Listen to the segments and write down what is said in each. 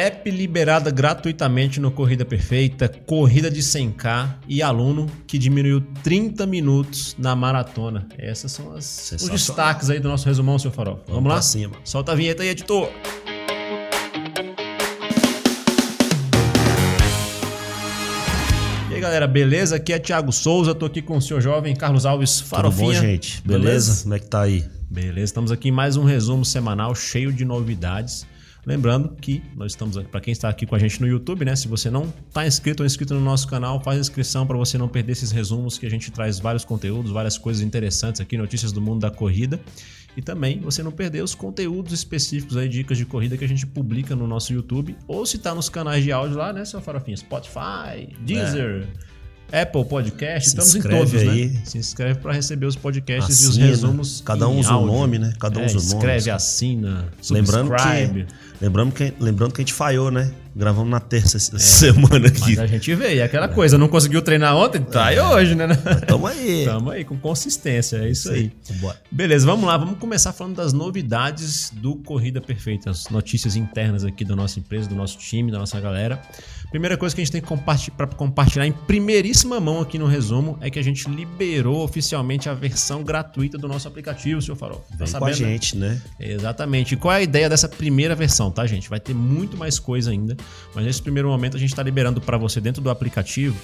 App liberada gratuitamente no Corrida Perfeita, corrida de 100k e aluno que diminuiu 30 minutos na maratona. Essas são as, os destaques aí do nosso resumão, seu Farol. Vamos, Vamos lá? Cima. Solta a vinheta aí, editor. E aí, galera, beleza? Aqui é Thiago Souza, tô aqui com o senhor jovem Carlos Alves Farofinha. Tudo bom, gente? Beleza? beleza? Como é que tá aí? Beleza, estamos aqui em mais um resumo semanal cheio de novidades. Lembrando que nós estamos aqui, para quem está aqui com a gente no YouTube, né? Se você não está inscrito ou inscrito no nosso canal, faz inscrição para você não perder esses resumos que a gente traz vários conteúdos, várias coisas interessantes aqui, notícias do mundo da corrida. E também você não perder os conteúdos específicos aí, dicas de corrida que a gente publica no nosso YouTube. Ou se está nos canais de áudio lá, né, seu Farofinha? Spotify, Deezer. É. Apple Podcast, Se estamos em todos, né? aí. né? Se inscreve para receber os podcasts assina. e os resumos. Cada um usa o nome, né? Cada um é, usa o nome. Escreve, assina, lembrando que, lembrando que Lembrando que a gente falhou, né? Gravamos na terça é, semana aqui. Mas a gente veio. E aquela coisa, não conseguiu treinar ontem? Tá aí é. hoje, né? tamo aí. tamo aí, com consistência. É isso aí. Bora. Beleza, vamos lá. Vamos começar falando das novidades do Corrida Perfeita. As notícias internas aqui da nossa empresa, do nosso time, da nossa galera. Primeira coisa que a gente tem compartilhar, para compartilhar em primeiríssima mão aqui no resumo é que a gente liberou oficialmente a versão gratuita do nosso aplicativo, seu Farol. Tá Vem sabendo? com a gente, né? Exatamente. E qual é a ideia dessa primeira versão, tá, gente? Vai ter muito mais coisa ainda, mas nesse primeiro momento a gente está liberando para você dentro do aplicativo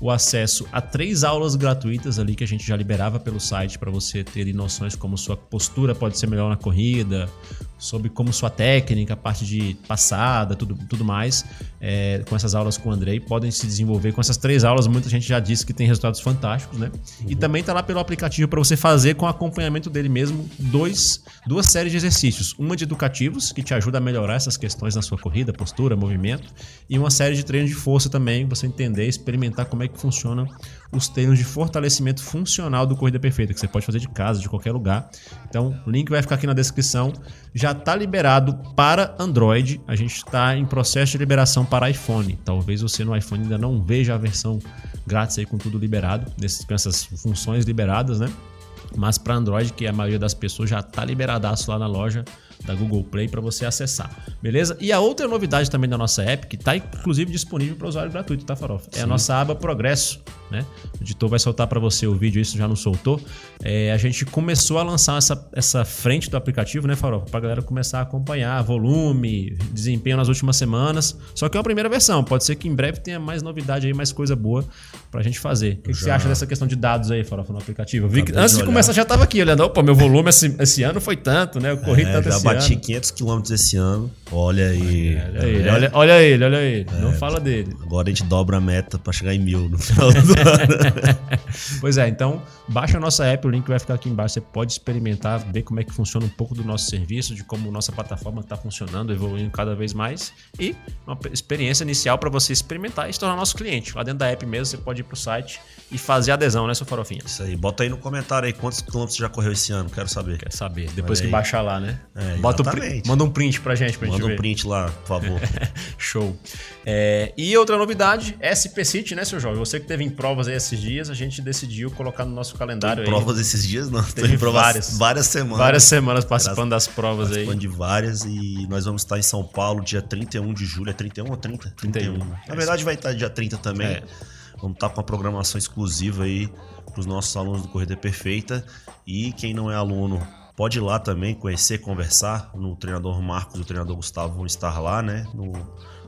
o acesso a três aulas gratuitas ali que a gente já liberava pelo site para você ter noções como sua postura pode ser melhor na corrida, sobre como sua técnica, a parte de passada, tudo, tudo mais, é, com essas aulas com o Andrei, podem se desenvolver com essas três aulas. Muita gente já disse que tem resultados fantásticos, né? Uhum. E também tá lá pelo aplicativo para você fazer com acompanhamento dele mesmo dois, duas séries de exercícios. Uma de educativos, que te ajuda a melhorar essas questões na sua corrida, postura, movimento, e uma série de treinos de força também, você entender, experimentar como é que funcionam os treinos de fortalecimento funcional do Corrida Perfeita, que você pode fazer de casa, de qualquer lugar. Então, o link vai ficar aqui na descrição. Já está liberado para Android. A gente está em processo de liberação para iPhone. Talvez você no iPhone ainda não veja a versão grátis aí com tudo liberado, com essas funções liberadas, né? Mas para Android, que a maioria das pessoas já está liberadaço lá na loja, da Google Play para você acessar, beleza? E a outra novidade também da nossa app, que está inclusive disponível para usuário gratuito, tá, Farofa? É a nossa aba Progresso, né? O editor vai soltar para você o vídeo, isso já não soltou. É, a gente começou a lançar essa, essa frente do aplicativo, né, Farofa? Para a galera começar a acompanhar volume, desempenho nas últimas semanas. Só que é uma primeira versão, pode ser que em breve tenha mais novidade aí, mais coisa boa para a gente fazer. O que, que, você acha dessa questão de dados aí, Farofa, no aplicativo? Eu vi que, antes de, de começar já estava aqui olhando, opa, meu volume esse, esse ano foi tanto, né? Eu corri é, tanto esse bati 500 quilômetros esse ano. Olha aí. Olha, ele, olha, olha ele, olha ele. É, Não fala dele. Agora a gente dobra a meta para chegar em mil no final do. pois é, então baixa a nossa app, o link vai ficar aqui embaixo. Você pode experimentar, ver como é que funciona um pouco do nosso serviço, de como nossa plataforma está funcionando, evoluindo cada vez mais. E uma experiência inicial para você experimentar e se tornar nosso cliente. Lá dentro da app mesmo, você pode ir pro site e fazer adesão, né, seu farofinha? Isso aí. Bota aí no comentário aí quantos quilômetros você já correu esse ano. Quero saber. Quero saber. Depois que baixar lá, né? É, Bota o manda um print pra gente, pra Manda gente um print lá, por favor. Show. É, e outra novidade, SP City, né, seu jovem? Você que teve em provas aí esses dias, a gente decidiu colocar no nosso calendário aí. Provas esses dias não, teve provas várias, várias semanas. Várias semanas participando das provas participando aí. de várias e nós vamos estar em São Paulo dia 31 de julho. É 31 ou 30? 31. 31. Na verdade vai estar dia 30 também. É. Vamos estar com uma programação exclusiva aí para os nossos alunos do Corrida Perfeita. E quem não é aluno pode ir lá também conhecer, conversar. No treinador Marcos e o treinador Gustavo vão estar lá, né? No,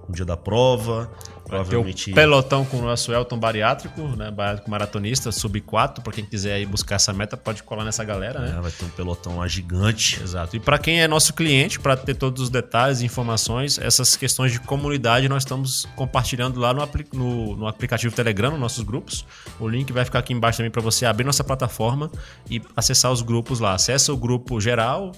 no dia da prova. Provavelmente... pelotão com o nosso Elton bariátrico, né? Bariátrico maratonista, sub 4. Para quem quiser ir buscar essa meta, pode colar nessa galera, né? É, vai ter um pelotão lá gigante. Exato. E para quem é nosso cliente, para ter todos os detalhes e informações, essas questões de comunidade nós estamos compartilhando lá no, no, no aplicativo Telegram, nos nossos grupos. O link vai ficar aqui embaixo também para você abrir nossa plataforma e acessar os grupos lá. Acessa o grupo geral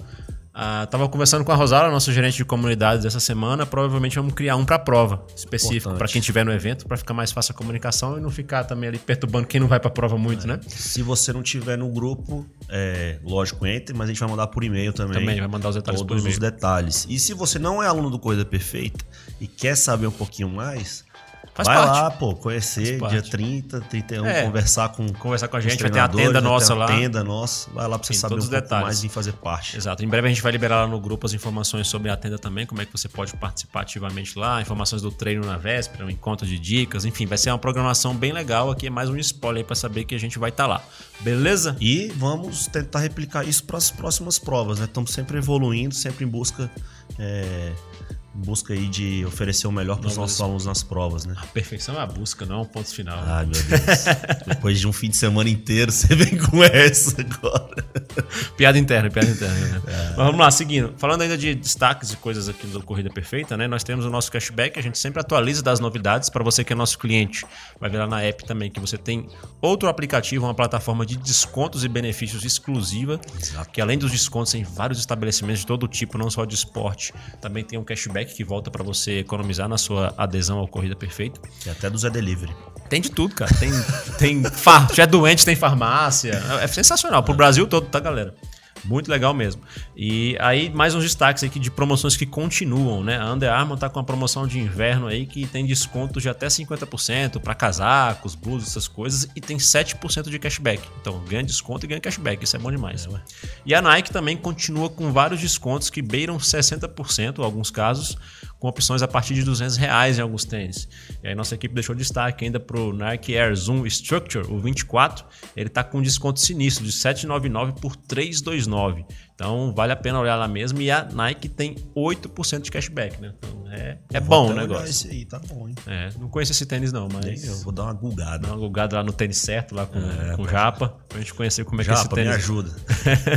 ah, tava conversando com a Rosala, nosso gerente de comunidades essa semana. Provavelmente vamos criar um para prova específico para quem estiver no evento, para ficar mais fácil a comunicação e não ficar também ali perturbando quem não vai para prova muito, é. né? Se você não tiver no grupo, é, lógico, entre, mas a gente vai mandar por e-mail também. Também vai mandar os detalhes todos por e-mail. os detalhes. E se você não é aluno do Coisa Perfeita e quer saber um pouquinho mais, Faz Vai parte. lá, pô, conhecer dia 30, 31, é. conversar com conversar com a gente, vai ter a tenda nossa lá. tenda nossa, vai lá pra você Sim, saber um pouco detalhes. mais e fazer parte. Exato. Em breve a gente vai liberar lá no grupo as informações sobre a tenda também, como é que você pode participar ativamente lá, informações do treino na véspera, um encontro de dicas, enfim, vai ser uma programação bem legal. Aqui é mais um spoiler pra saber que a gente vai estar tá lá. Beleza? E vamos tentar replicar isso para as próximas provas, né? Estamos sempre evoluindo, sempre em busca é, busca aí de oferecer o melhor para os nossos alunos nas provas, né? A perfeição é a busca, não é um ponto final. Né? Ai, meu Deus. Depois de um fim de semana inteiro, você vem com essa agora. piada interna, piada interna. Né? É. Mas vamos lá, seguindo. Falando ainda de destaques e coisas aqui do Corrida Perfeita, né? Nós temos o nosso cashback, a gente sempre atualiza das novidades para você que é nosso cliente. Vai ver lá na app também que você tem outro aplicativo, uma plataforma de descontos e benefícios exclusiva, Exato. que além dos descontos em vários estabelecimentos de todo tipo, não só de esporte, também tem um cashback que volta para você economizar na sua adesão ao Corrida Perfeita. E até do Zé Delivery. Tem de tudo, cara. Tem, tem far, já é doente, tem farmácia. É sensacional. Pro Brasil todo, tá, galera? Muito legal mesmo. E aí, mais uns destaques aqui de promoções que continuam, né? A Under Armour tá com uma promoção de inverno aí que tem desconto de até 50% para casacos, blusas, essas coisas, e tem 7% de cashback. Então, ganha desconto e ganha cashback. Isso é bom demais. É, e a Nike também continua com vários descontos que beiram 60%, em alguns casos, com opções a partir de 200 reais em alguns tênis. E aí nossa equipe deixou destaque ainda para o Nike Air Zoom Structure, o 24. Ele está com desconto sinistro de 799 por 329. Então vale a pena olhar lá mesmo. E a Nike tem 8% de cashback, né? Então é, é bom o negócio. Esse aí, tá bom, hein? É, não conheço esse tênis não, mas. Eu vou dar uma gulgada. Dar uma gulgada lá no tênis certo, lá com, é, com o Japa, pra gente conhecer como é Japa, que é esse tênis. me ajuda.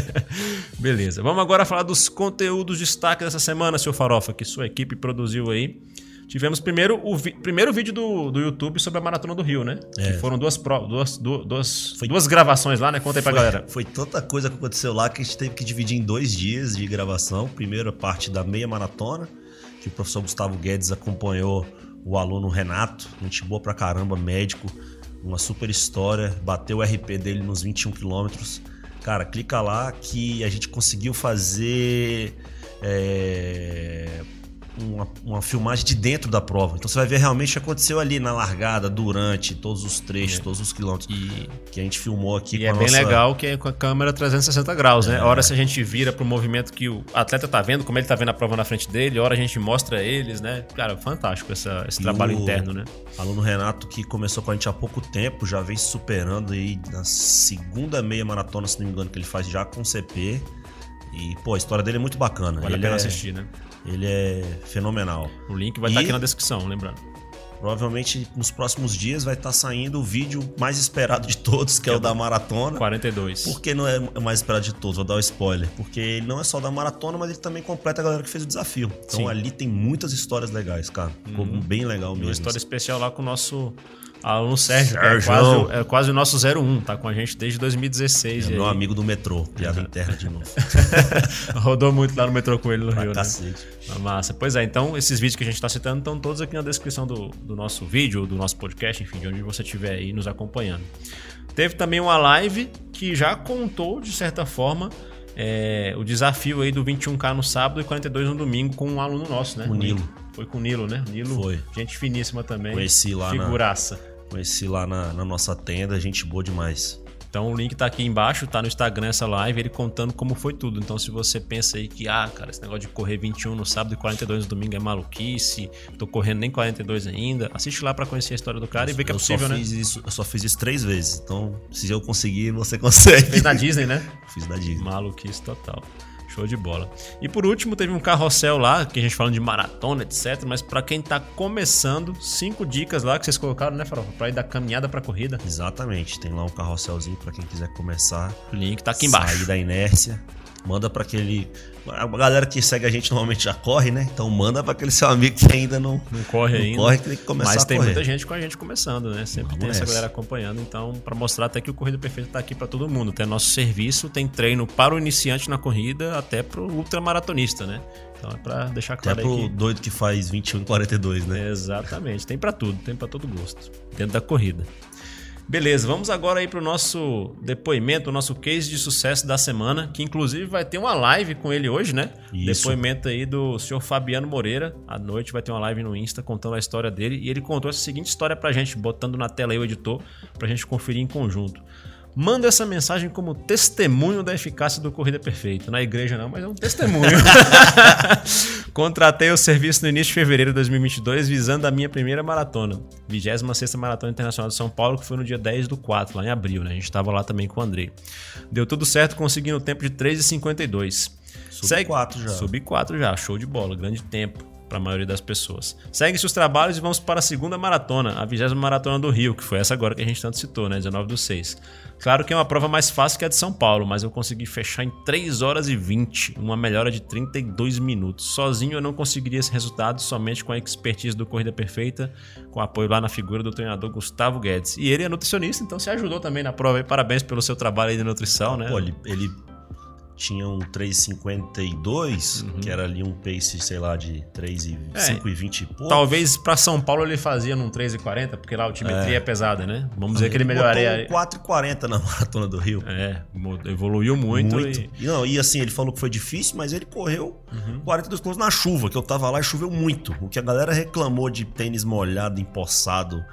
Beleza. Vamos agora falar dos conteúdos destaque dessa semana, seu Farofa, que sua equipe produziu aí. Tivemos primeiro o vi primeiro vídeo do, do YouTube sobre a Maratona do Rio, né? É. Que foram duas, duas, duas, foi, duas gravações lá, né? Conta aí pra foi, galera. Foi tanta coisa que aconteceu lá que a gente teve que dividir em dois dias de gravação. Primeiro a parte da meia maratona, que o professor Gustavo Guedes acompanhou o aluno Renato, gente boa pra caramba, médico, uma super história, bateu o RP dele nos 21 quilômetros. Cara, clica lá que a gente conseguiu fazer é, uma, uma, filmagem de dentro da prova. Então você vai ver realmente o que aconteceu ali na largada, durante todos os trechos, é. todos os quilômetros e, que a gente filmou aqui. E é bem legal que é com a câmera 360 graus, né? é. né? A hora se a gente vira para o movimento que o atleta tá vendo, como ele tá vendo a prova na frente dele, a hora a gente mostra eles, né? Cara, fantástico essa, esse e trabalho interno, né? Aluno Renato que começou com a gente há pouco tempo, já vem superando aí na segunda meia maratona, se não me engano, que ele faz já com CP. E, pô, a história dele é muito bacana. Vale ele a pena é... assistir, né? Ele é fenomenal. O link vai e... estar aqui na descrição, lembrando. Provavelmente nos próximos dias vai estar saindo o vídeo mais esperado de todos, que, que é o da maratona. 42. Por que não é o mais esperado de todos? Vou dar o um spoiler. Porque ele não é só da maratona, mas ele também completa a galera que fez o desafio. Então Sim. ali tem muitas histórias legais, cara. Ficou uhum. bem legal mesmo. Uma história especial lá com o nosso aluno Sérgio, Sérgio. É, quase, é quase o nosso 01, tá com a gente desde 2016. É meu amigo do metrô, piada interna de novo. Rodou muito lá no metrô com ele no pra Rio, cacete. né? Massa. Pois é, então esses vídeos que a gente está citando estão todos aqui na descrição do, do nosso vídeo, do nosso podcast, enfim, de onde você estiver aí nos acompanhando. Teve também uma live que já contou, de certa forma, é, o desafio aí do 21K no sábado e 42 no domingo com um aluno nosso, né? O Nilo. Foi com o Nilo, né? Nilo, Foi. gente finíssima também. Conheci lá Figuraça. Na... Conheci lá na, na nossa tenda, gente boa demais. Então o link tá aqui embaixo, tá no Instagram essa live, ele contando como foi tudo. Então se você pensa aí que, ah, cara, esse negócio de correr 21 no sábado e 42 no domingo é maluquice, tô correndo nem 42 ainda, assiste lá para conhecer a história do cara eu, e ver que é possível, né? Isso, eu só fiz isso três vezes, então se eu conseguir, você consegue. Fez na Disney, né? Fiz na Disney. Maluquice total. Show de bola. E por último, teve um carrossel lá, que a gente falando de maratona, etc. Mas para quem tá começando, cinco dicas lá que vocês colocaram, né, Farofa? Pra ir da caminhada pra corrida. Exatamente. Tem lá um carrosselzinho para quem quiser começar. O link tá aqui embaixo. Sair da inércia. Manda para aquele a galera que segue a gente normalmente já corre, né? Então manda para aquele seu amigo que ainda não, não corre não ainda. Corre que tem que começar Mas a tem correr. muita gente com a gente começando, né? Sempre Vamos tem essa galera acompanhando. Então, para mostrar até que o Corrida Perfeita tá aqui para todo mundo. Tem nosso serviço, tem treino para o iniciante na corrida, até para o ultramaratonista, né? Então é para deixar claro até pro que... doido que faz 21 e 42, né? Exatamente. Tem para tudo, tem para todo gosto. Dentro da corrida. Beleza, vamos agora aí para o nosso depoimento, o nosso case de sucesso da semana, que inclusive vai ter uma live com ele hoje, né? Isso. Depoimento aí do senhor Fabiano Moreira. À noite vai ter uma live no Insta contando a história dele. E ele contou essa seguinte história pra gente, botando na tela aí o editor, pra gente conferir em conjunto. Manda essa mensagem como testemunho da eficácia do Corrida Perfeita. Na igreja não, mas é um testemunho. Contratei o serviço no início de fevereiro de 2022 visando a minha primeira maratona. 26ª Maratona Internacional de São Paulo, que foi no dia 10 do 4, lá em abril, né? A gente estava lá também com o Andrei. Deu tudo certo, conseguindo o tempo de 3,52. Sub 4 já. Sub 4 já, show de bola, grande tempo para a maioria das pessoas. Segue-se os trabalhos e vamos para a segunda maratona, a 20 maratona do Rio, que foi essa agora que a gente tanto citou, né? 19 do 6. Claro que é uma prova mais fácil que a de São Paulo, mas eu consegui fechar em 3 horas e 20, uma melhora de 32 minutos. Sozinho eu não conseguiria esse resultado, somente com a expertise do Corrida Perfeita, com apoio lá na figura do treinador Gustavo Guedes. E ele é nutricionista, então se ajudou também na prova. E parabéns pelo seu trabalho aí de nutrição, né? Pô, ele, ele tinha um 3,52, uhum. que era ali um pace, sei lá, de 3,5 é, e pouco. Talvez para São Paulo ele fazia num 3,40, porque lá a altimetria é. é pesada, né? Vamos dizer que ele melhoraria. 4,40 na maratona do Rio. É, evoluiu muito. muito. E... Não, e assim, ele falou que foi difícil, mas ele correu uhum. 42 km na chuva, que eu tava lá e choveu muito. O que a galera reclamou de tênis molhado, empossado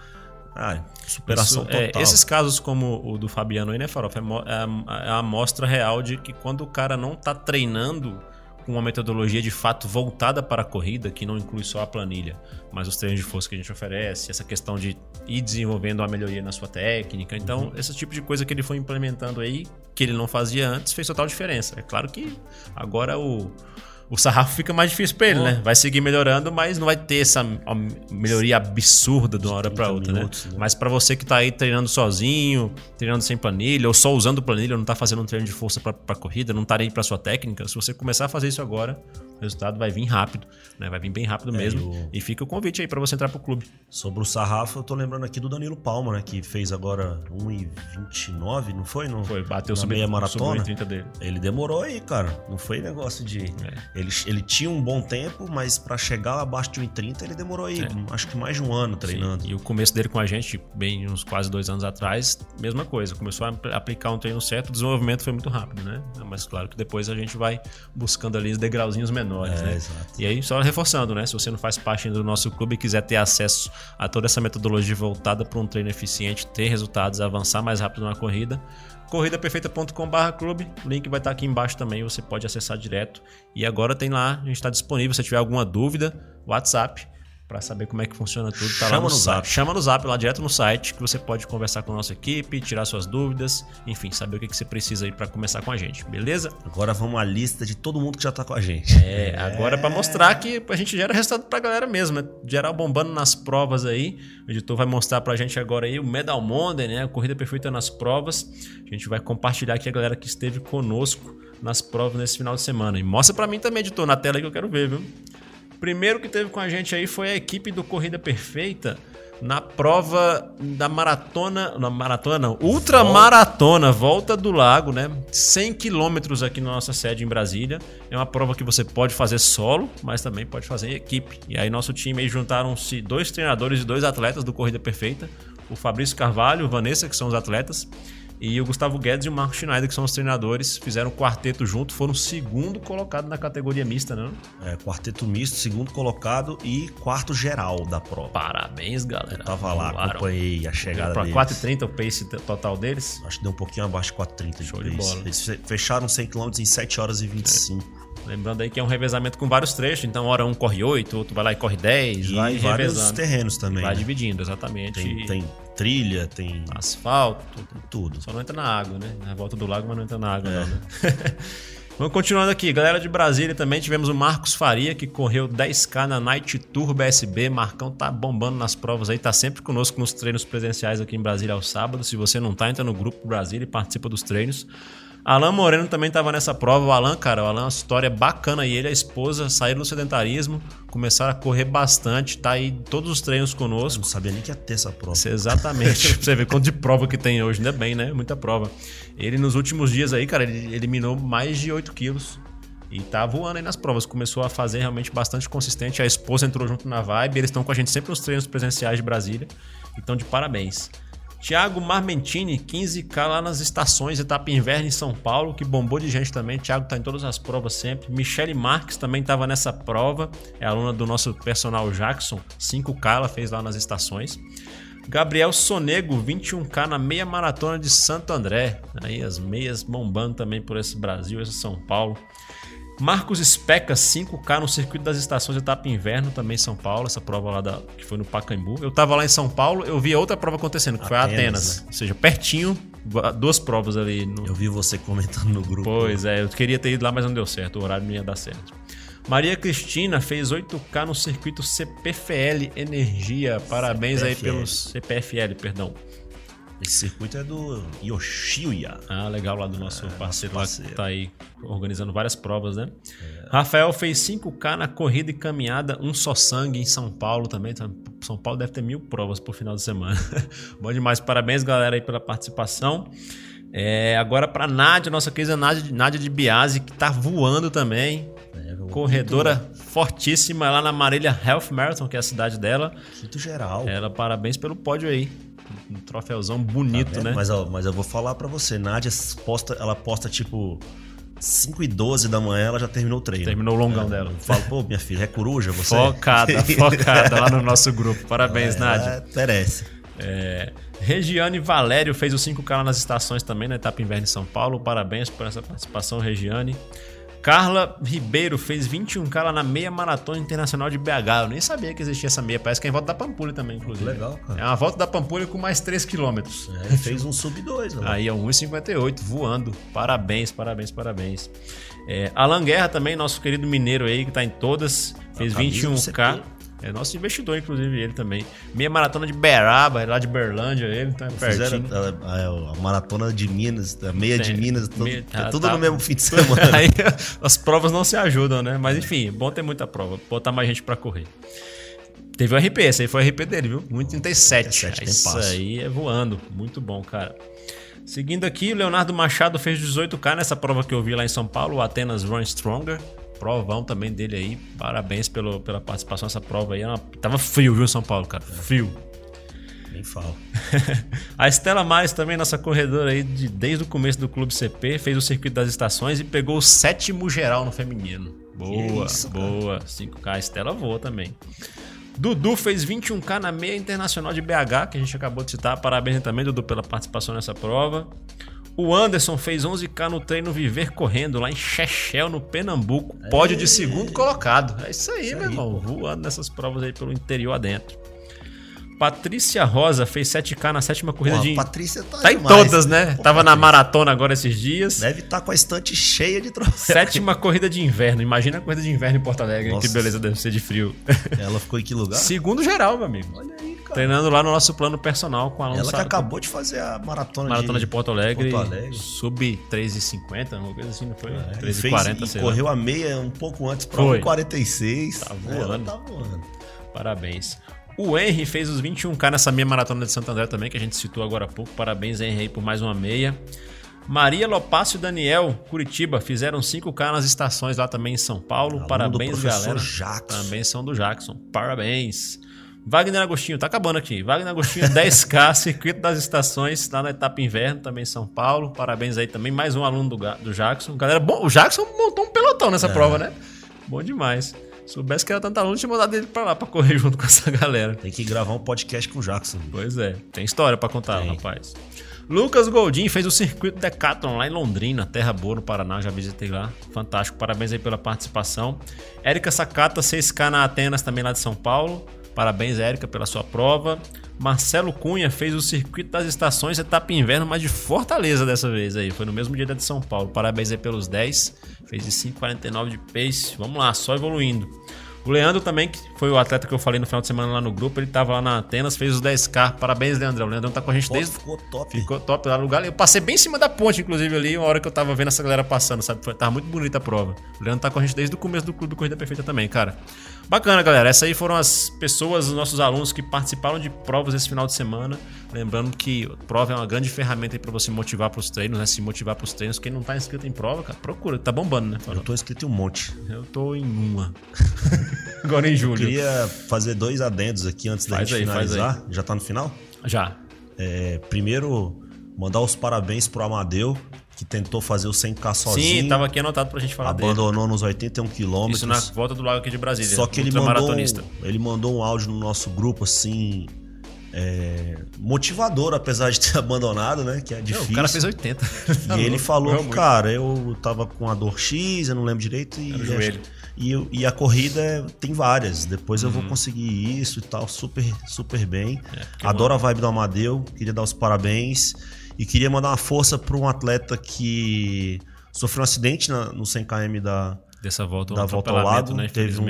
ah, superação Isso, é, total. É, esses casos como o do Fabiano aí, né, Farofa? É, é, é a amostra real de que quando o cara não tá treinando com uma metodologia de fato voltada para a corrida, que não inclui só a planilha, mas os treinos de força que a gente oferece, essa questão de ir desenvolvendo uma melhoria na sua técnica. Então, uhum. esse tipo de coisa que ele foi implementando aí, que ele não fazia antes, fez total diferença. É claro que agora o o sarrafo fica mais difícil para ele, oh. né? Vai seguir melhorando, mas não vai ter essa melhoria absurda de uma hora para outra, né? minutos, né? né? Mas para você que tá aí treinando sozinho, treinando sem planilha, ou só usando planilha, não tá fazendo um treino de força para corrida, não tá aí para sua técnica, se você começar a fazer isso agora, o resultado vai vir rápido, né? Vai vir bem rápido é, mesmo. E fica o convite aí para você entrar pro clube. Sobre o sarrafo, eu tô lembrando aqui do Danilo Palma, né? Que fez agora 1,29, não foi? No, foi, bateu sobre meia maratona. Sobre dele. Ele demorou aí, cara. Não foi negócio de. É. Ele, ele tinha um bom tempo, mas para chegar abaixo de 1,30 ele demorou aí, é. acho que mais de um ano treinando. Sim. E o começo dele com a gente, bem uns quase dois anos atrás, mesma coisa. Começou a aplicar um treino certo, o desenvolvimento foi muito rápido, né? Mas claro que depois a gente vai buscando ali os degrauzinhos menores menores, é, né? Exato. E aí, só reforçando, né? Se você não faz parte do nosso clube e quiser ter acesso a toda essa metodologia voltada para um treino eficiente, ter resultados, avançar mais rápido na corrida, corridaperfeita.com.br clube, o link vai estar aqui embaixo também, você pode acessar direto. E agora tem lá, a gente está disponível, se tiver alguma dúvida, WhatsApp para saber como é que funciona tudo, tá Chama lá no, no zap. Chama no zap lá direto no site que você pode conversar com a nossa equipe, tirar suas dúvidas, enfim, saber o que, que você precisa aí para começar com a gente, beleza? Agora vamos à lista de todo mundo que já tá com a gente. É, agora é para mostrar que a gente gera resultado pra galera mesmo, né? Geral bombando nas provas aí. O editor vai mostrar pra gente agora aí o Medal Monday, né? A corrida perfeita nas provas. A gente vai compartilhar aqui a galera que esteve conosco nas provas nesse final de semana. E mostra para mim também, editor, na tela que eu quero ver, viu? Primeiro que teve com a gente aí foi a equipe do Corrida Perfeita na prova da maratona, na maratona não, ultramaratona, volta do lago, né? 100 quilômetros aqui na nossa sede em Brasília. É uma prova que você pode fazer solo, mas também pode fazer em equipe. E aí nosso time aí juntaram-se dois treinadores e dois atletas do Corrida Perfeita, o Fabrício Carvalho, Vanessa, que são os atletas, e o Gustavo Guedes e o Marco Schneider, que são os treinadores, fizeram um quarteto junto, foram segundo colocado na categoria mista, né? É, quarteto misto, segundo colocado e quarto geral da prova. Parabéns, galera. Eu tava lá, Voaram. acompanhei a chegada pra deles. 4,30 o pace total deles? Acho que deu um pouquinho abaixo de 4,30 de Show pace. de bola. Eles fecharam 100 km em 7 horas e 25. É. Lembrando aí que é um revezamento com vários trechos, então hora um corre 8, outro vai lá e corre 10, e vai vários revezando. terrenos também. Vai né? dividindo, exatamente. Tem, tem, trilha, tem asfalto, tem tudo. Só não entra na água, né? Na volta do lago, mas não entra na água, é. não, né? Vamos continuando aqui. Galera de Brasília também tivemos o Marcos Faria, que correu 10K na Night Tour BSB. Marcão tá bombando nas provas aí, tá sempre conosco nos treinos presenciais aqui em Brasília ao sábado. Se você não tá, entra no grupo Brasília e participa dos treinos. Alan Moreno também estava nessa prova. O Alan, cara, o Alan é uma história bacana. E ele e a esposa saíram do sedentarismo, começaram a correr bastante, tá aí todos os treinos conosco. Eu não sabia nem que ia ter essa prova. Isso, exatamente. você vê quanto de prova que tem hoje, ainda bem, né? Muita prova. Ele, nos últimos dias aí, cara, ele eliminou mais de 8 quilos. E tá voando aí nas provas. Começou a fazer realmente bastante consistente. A esposa entrou junto na vibe. Eles estão com a gente sempre nos treinos presenciais de Brasília. Então, de parabéns. Tiago Marmentini, 15K lá nas estações, etapa inverno em São Paulo, que bombou de gente também. Tiago tá em todas as provas sempre. Michele Marques também estava nessa prova, é aluna do nosso personal Jackson, 5K ela fez lá nas estações. Gabriel Sonego, 21K na meia maratona de Santo André. Aí as meias bombando também por esse Brasil, esse São Paulo. Marcos Speca, 5K no circuito das estações etapa inverno, também em São Paulo, essa prova lá da, que foi no Pacaembu. Eu tava lá em São Paulo, eu vi outra prova acontecendo, que Atenas, foi a Atenas. Né? Ou seja, pertinho, duas provas ali. No... Eu vi você comentando no grupo. Pois é, eu queria ter ido lá, mas não deu certo, o horário não ia dar certo. Maria Cristina fez 8K no circuito CPFL Energia. Parabéns CPFL. aí pelo CPFL, perdão. Esse circuito é do Yoshiya. Ah, legal, lá do nosso é, parceiro, nosso parceiro. que tá aí organizando várias provas, né? É. Rafael fez 5K na corrida e caminhada, um só sangue em São Paulo também. Então, São Paulo deve ter mil provas por final de semana. Bom demais, parabéns, galera, aí pela participação. É, agora para Nádia, nossa querida Nádia, Nádia de Biase, que tá voando também. É, corredora fortíssima lá na Marília Health Marathon, que é a cidade dela. Quinto geral. Ela, parabéns pelo pódio aí. Um troféuzão bonito, tá né? Mas, ó, mas eu vou falar para você, Nádia posta, ela posta tipo 5 e 12 da manhã ela já terminou o treino. Terminou o longão é, dela. Falo, pô, minha filha, é coruja você? Focada, focada lá no nosso grupo. Parabéns, é, Nádia. Merece. É, Regiane Valério fez o 5K lá nas estações também, na etapa inverno em São Paulo. Parabéns por essa participação, Regiane. Carla Ribeiro fez 21K lá na meia maratona internacional de BH. Eu nem sabia que existia essa meia. Parece que é em volta da Pampulha também, inclusive. Legal, cara. É uma volta da Pampulha com mais 3 km. É, fez um sub 2. Aí é 1,58 voando. Parabéns, parabéns, parabéns. É, Alan Guerra também, nosso querido mineiro aí, que tá em todas. Fez 21K. É nosso investidor, inclusive, ele também. Meia maratona de Beraba, lá de Berlândia, ele, então é pertinho. A, a, a, maratona de Minas, a meia Tem, de Minas, tudo, meia, é tudo tá, no mesmo fim de semana. Aí as provas não se ajudam, né? Mas enfim, bom ter muita prova, botar mais gente para correr. Teve o RP, esse aí foi o RP dele, viu? 1,37. Isso aí é voando. Muito bom, cara. Seguindo aqui, o Leonardo Machado fez 18K nessa prova que eu vi lá em São Paulo, o Atenas Run Stronger provão também dele aí. Parabéns pelo, pela participação nessa prova aí. tava frio, viu, São Paulo, cara? Frio. Nem falo. a Estela Mais também, nossa corredora aí, de, desde o começo do Clube CP, fez o circuito das estações e pegou o sétimo geral no feminino. Boa, isso, boa. 5K, a Estela voa também. Dudu fez 21K na meia internacional de BH, que a gente acabou de citar. Parabéns também, Dudu, pela participação nessa prova. O Anderson fez 11K no treino Viver Correndo lá em Chechel, no Pernambuco. Pódio de segundo colocado. É isso aí, isso meu aí, irmão. Pô. Voando nessas provas aí pelo interior adentro. Patrícia Rosa fez 7K na sétima corrida Pô, de. Patrícia tá, tá em todas, né? Pô, Tava na maratona agora esses dias. Deve estar tá com a estante cheia de troféus. Sétima corrida de inverno. Imagina a corrida de inverno em Porto Alegre. Nossa. Que beleza deve ser de frio. Ela ficou em que lugar? Segundo geral, meu amigo. Olha aí cara. Treinando lá no nosso plano personal com a Ela que acabou de fazer a maratona, maratona de, de Porto Alegre. Porto Alegre. Sub 3,50, uma coisa assim, não foi? É, 3,40, sei correu lá. a meia um pouco antes para 1,46. Tá voando. tá voando. Parabéns. O Henry fez os 21K nessa meia maratona de Santo André também, que a gente citou agora há pouco. Parabéns, Henry, por mais uma meia. Maria Lopácio e Daniel, Curitiba, fizeram 5K nas estações lá também em São Paulo. Aluno Parabéns, galera. Jackson. Também são do Jackson. Parabéns. Wagner Agostinho, tá acabando aqui. Wagner Agostinho, 10K, circuito das estações, lá na etapa inverno, também em São Paulo. Parabéns aí também, mais um aluno do, do Jackson. Galera, bom, o Jackson montou um pelotão nessa é. prova, né? Bom demais. Soubesse que era tanto aluno, tinha mandado ele pra lá pra correr junto com essa galera. Tem que gravar um podcast com o Jackson. Pois é, tem história para contar, tem. rapaz. Lucas Goldin fez o circuito Decathlon lá em Londrina, Terra Boa, no Paraná, já visitei lá. Fantástico, parabéns aí pela participação. Érica Sakata, 6K na Atenas, também lá de São Paulo. Parabéns, Érica, pela sua prova. Marcelo Cunha fez o circuito das estações etapa inverno, mas de Fortaleza dessa vez aí. Foi no mesmo dia da de São Paulo. Parabéns aí pelos 10. Fez de 5,49 de pace. Vamos lá, só evoluindo. O Leandro também, que foi o atleta que eu falei no final de semana lá no grupo, ele tava lá na Atenas, fez os 10K. Parabéns, Leandro. O Leandro tá com a gente Pô, desde. Ficou top. Ficou top lá no lugar. Eu passei bem em cima da ponte, inclusive, ali, uma hora que eu tava vendo essa galera passando, sabe? Foi, tava muito bonita a prova. O Leandro tá com a gente desde o começo do Clube Corrida Perfeita também, cara. Bacana, galera. Essas aí foram as pessoas, os nossos alunos que participaram de provas esse final de semana. Lembrando que prova é uma grande ferramenta para você motivar para os treinos, né? Se motivar para os treinos. Quem não tá inscrito em prova, cara, procura. Tá bombando, né? Eu tô inscrito em um monte. Eu tô em uma. Agora em julho. Queria fazer dois adendos aqui antes da faz gente aí, finalizar. Já tá no final? Já. É, primeiro, mandar os parabéns pro Amadeu, que tentou fazer o 100K sozinho. Sim, tava aqui anotado pra gente falar Abandonou dele. nos 81 quilômetros. Isso na volta do lago aqui de Brasília. Só que ele mandou, ele mandou um áudio no nosso grupo, assim, é, motivador, apesar de ter abandonado, né? Que é difícil. Não, o cara fez 80. e ele falou, cara, eu tava com a dor X, eu não lembro direito. E, Era o joelho. E, e, a corrida tem várias. Depois uhum. eu vou uhum. conseguir isso e tal. Super, super bem. É, Adoro mano... a vibe do Amadeu. Queria dar os parabéns. E queria mandar uma força para um atleta que sofreu um acidente na, no 100km da, Dessa volta, da um volta ao lado. Né, teve um,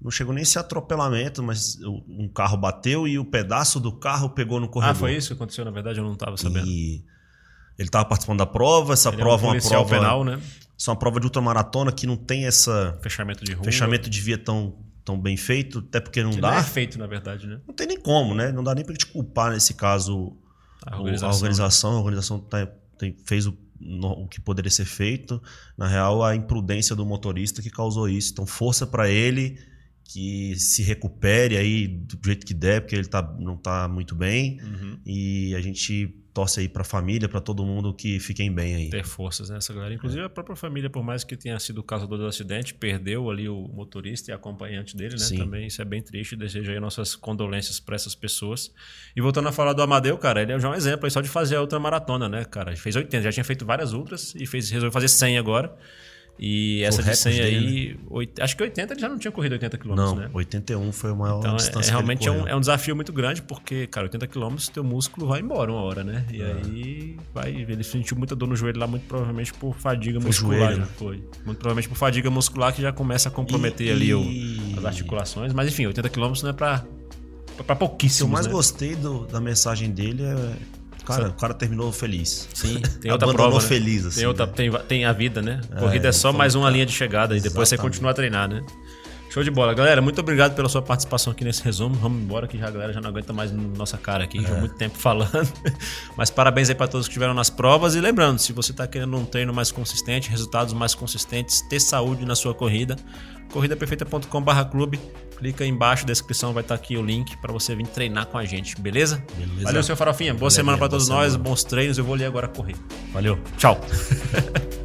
não chegou nem esse atropelamento, mas um carro bateu e o pedaço do carro pegou no corredor. Ah, foi isso que aconteceu? Na verdade, eu não estava sabendo. E ele estava participando da prova. Essa ele prova é, um é uma prova penal, né? É uma prova de ultramaratona que não tem essa fechamento de rua, fechamento de via tão, tão bem feito, até porque não que dá. Não é feito, na verdade, né? Não tem nem como, né? Não dá nem para te culpar nesse caso a organização. A organização, a organização tá, tem, fez o, no, o que poderia ser feito. Na real, a imprudência do motorista que causou isso. Então, força para ele que se recupere aí do jeito que der, porque ele tá, não tá muito bem. Uhum. E a gente torce aí pra família, para todo mundo que fiquem bem aí. Ter forças nessa né, galera. Inclusive a própria família, por mais que tenha sido o causador do acidente, perdeu ali o motorista e acompanhante dele, né? Sim. Também isso é bem triste. Desejo aí nossas condolências para essas pessoas. E voltando a falar do Amadeu, cara, ele é já um exemplo aí só de fazer a outra maratona, né, cara? Ele fez 80, já tinha feito várias ultras e fez, resolveu fazer 100 agora. E essa de 100 aí, né? 8, acho que 80 ele já não tinha corrido 80 km, não, né? 81 foi o maior então, distância é, realmente é um, é um, desafio muito grande, porque, cara, 80 km teu músculo vai embora uma hora, né? E é. aí vai, ele sentiu muita dor no joelho lá, muito provavelmente por fadiga foi muscular. Joelho, né? Foi. Muito provavelmente por fadiga muscular que já começa a comprometer e, ali e... O, as articulações. Mas enfim, 80 km não é pra, pra pouquíssimos. O que eu mais né? gostei do, da mensagem dele é Cara, o cara terminou feliz. Sim, tem outra prova. Né? feliz, assim. Tem, outra, né? tem, tem a vida, né? A corrida é, é só mais uma linha de chegada e depois você continua a treinar, né? Show de bola. Galera, muito obrigado pela sua participação aqui nesse resumo. Vamos embora que já a galera já não aguenta mais nossa cara aqui, é. já muito tempo falando. Mas parabéns aí para todos que estiveram nas provas. E lembrando, se você está querendo um treino mais consistente, resultados mais consistentes, ter saúde na sua corrida, corridaperfeita.com/clube. Clica aí embaixo, descrição vai estar tá aqui o link para você vir treinar com a gente, beleza? beleza. Valeu, seu Farofinha. Boa Valeu, semana para todos nós, bons treinos. Eu vou ali agora correr. Valeu. Tchau.